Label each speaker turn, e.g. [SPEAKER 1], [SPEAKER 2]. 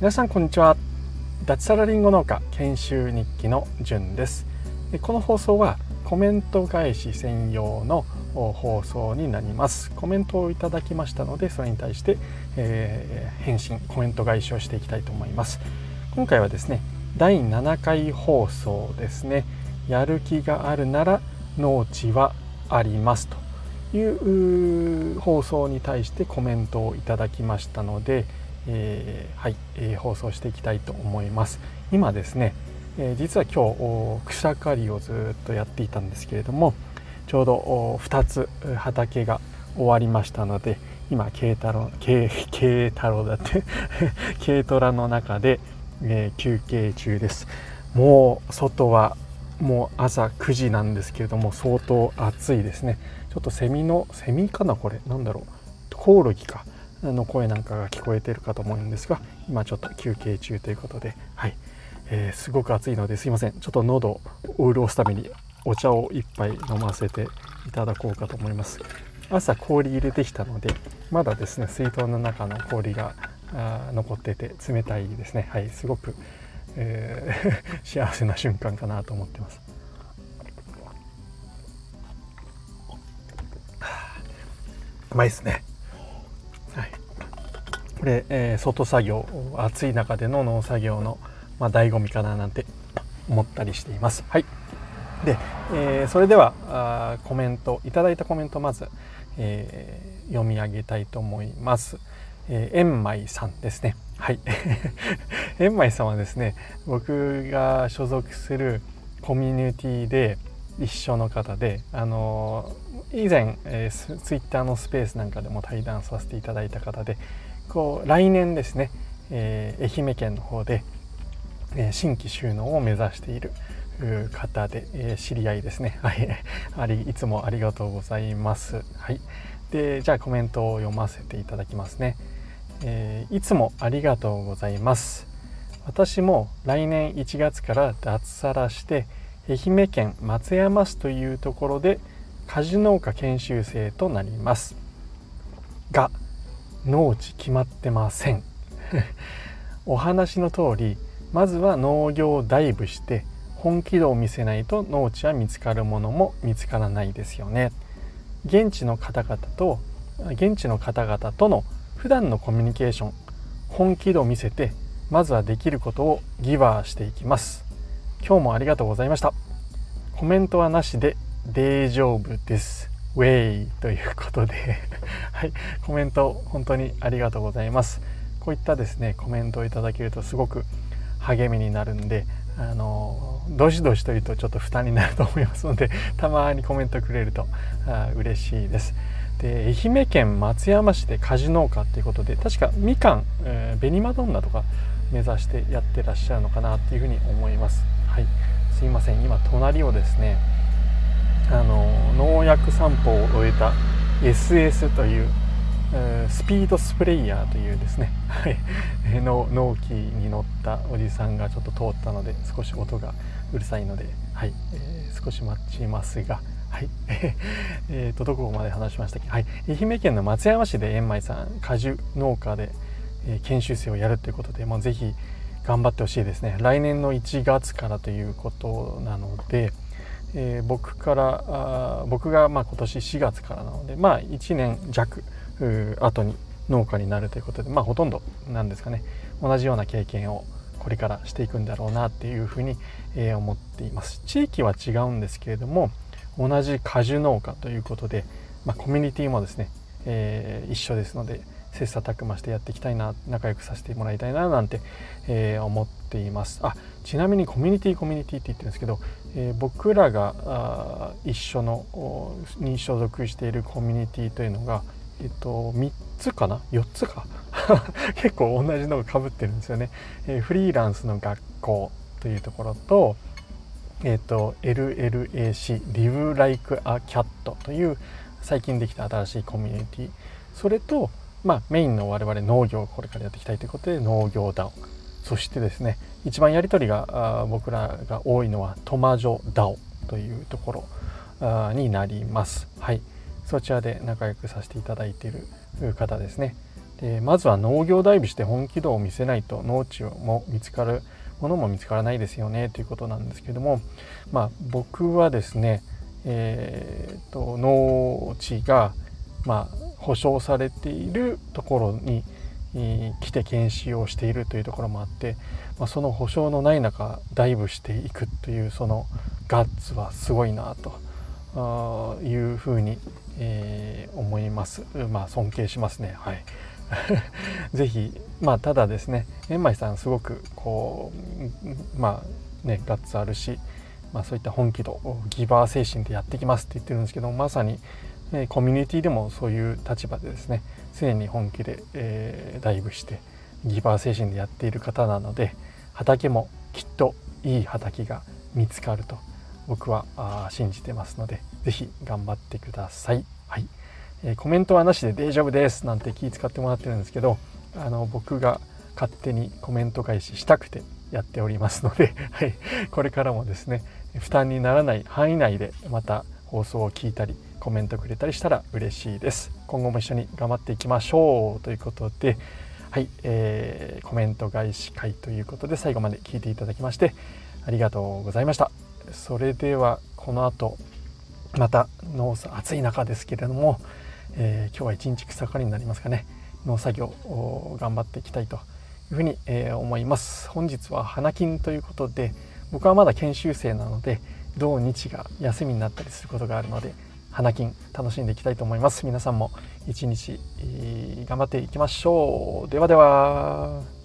[SPEAKER 1] 皆さんこんにちは。脱サラリンゴ農家研修日記のじゅんです。この放送はコメント返し専用の放送になります。コメントをいただきましたのでそれに対して、えー、返信コメント返しをしていきたいと思います。今回はですね第7回放送ですね。やる気があるなら農地はありますと。いう放送に対してコメントをいただきましたので、えー、はい、えー、放送していきたいと思います。今ですね、えー、実は今日草刈りをずっとやっていたんですけれどもちょうど2つ畑が終わりましたので今軽太郎軽軽太郎だって軽トラの中で、え、休憩中です。もう外はもう朝9時なんですけれども相当暑いですね。ちょっとセミのセミかなこれ。なんだろう。コオロギか。の声なんかが聞こえてるかと思うんですが今ちょっと休憩中ということで。はい、えー、すごく暑いのですいません。ちょっと喉を潤すためにお茶を一杯飲ませていただこうかと思います。朝氷入れてきたのでまだですね水筒の中の氷があ残ってて冷たいですね。はい。すごく、えー、幸せな瞬間かなと思ってます。うまいですねはいこれ、えー、外作業暑い中での農作業の、まあ、醍醐味かななんて思ったりしています。はいで、えー、それではあコメントいただいたコメントまず、えー、読み上げたいと思います。えー、円舞さんですね。はい。円舞さんはですね、僕が所属するコミュニティで一緒の方で、あの、以前、えー、ツイッターのスペースなんかでも対談させていただいた方で、こう来年ですね、えー、愛媛県の方で、えー、新規収納を目指している方で、えー、知り合いですね。はい。あり、いつもありがとうございます。はい。で、じゃあコメントを読ませていただきますね。えー、いつもありがとうございます。私も来年1月から脱サラして愛媛県松山市というところで果樹農家研修生となります。が農地決まってません。お話の通りまずは農業をダイブして本気度を見せないと農地は見つかるものも見つからないですよね。現地の方々と現地の方々との普段のコミュニケーション本気度を見せてまずはできることをギバーしていきます今日もありがとうございましたコメントはなしで大丈夫ですウェイということで はい、コメント本当にありがとうございます。こういったですね、コメントをいただけるとすごく励みになるんで、あのどしどしというとちょっと負担になると思いますので、たまにコメントくれるとあ嬉しいです。で愛媛県松山市で果樹農家ということで確かみかん、えー、紅マドンナとか目指してやってらっしゃるのかなっていうふうに思います。はい、すいません。今隣をですねあの農薬散歩を終えた SS というスピードスプレイヤーというですね、はい、の納期に乗ったおじさんがちょっと通ったので少し音がうるさいので、はい。えー、少し待ちますが、はい。えーとどこまで話しましたっけ、はい、愛媛県の松山市で円舞さん果樹農家で、えー、研修生をやるということでもうぜひ頑張ってほしいですね。来年の1月からということなので、えー、僕からあ僕がまあ今年4月からなのでまあ1年弱後に農家になるということでまあほとんどなんですかね。同じような経験をこれからしていくんだろうなっていうふうに、えー、思っています。地域は違うんですけれども同じ果樹農家ということで、まあ、コミュニティもですね、えー、一緒ですので切磋琢磨してやっていきたいな仲良くさせてもらいたいななんて、えー、思っています。あちなみにコミュニティコミュニティって言ってるんですけど、えー、僕らが一緒のに所属しているコミュニティというのが、えっと、3つかな？4つか？結構同じのがかぶってるんですよね、えー、フリーランスの学校というところとえっと LLAC Live Like a Cat という最近できた新しいコミュニティ。それとまあ、メインの我々農業をこれからやっていきたいということで農業 DAO そしてですね一番やり取りが僕らが多いのはトマジョ DAO というところになります。はい。そちらで仲良くさせていただいている方ですね。でまずは農業ダイブして本気度を見せないと農地も見つかるものも見つからないですよねということなんですけどもまあ僕はですねえーと、農地が、まあ、保証されているところに、来て研修をしているというところもあって、まあ、その保証のない中ダイブしていくというそのガッツはすごいなというふうに、えー、思います。まあ尊敬しますね。はい。ぜひまあただですね円舞さんすごくこうまあねガッツあるし、まあ、そういった本気度ギバー精神でやってきますって言ってるんですけどまさに、え、コミュニティでもそういう立場でですね常に本気で、えー、ダイブしてギバー精神でやっている方なので畑もきっといい畑が見つかると僕はあ信じてますので是非頑張ってください。はいえー、コメントはなしで大丈夫ですなんて気使ってもらってるんですけどあの僕が勝手にコメント返ししたくてやっておりますので、はい、これからもですね負担にならない範囲内でまた放送を聞いたりコメントくれたりしたら嬉しいです。今後も一緒に頑張っていきましょうということではい、えー、コメント返し会ということで最後まで聞いていただきましてありがとうございました。それではこの後また農作暑い中ですけれども、えー、今日は一日草刈りになりますかね。農作業を頑張っていきたいというふうに、えー、思います。本日は花金ということで僕はまだ研修生なので土日が休みになったりすることがあるので花金楽しんでいきたいと思います。皆さんも一日頑張っていきましょう。ではでは。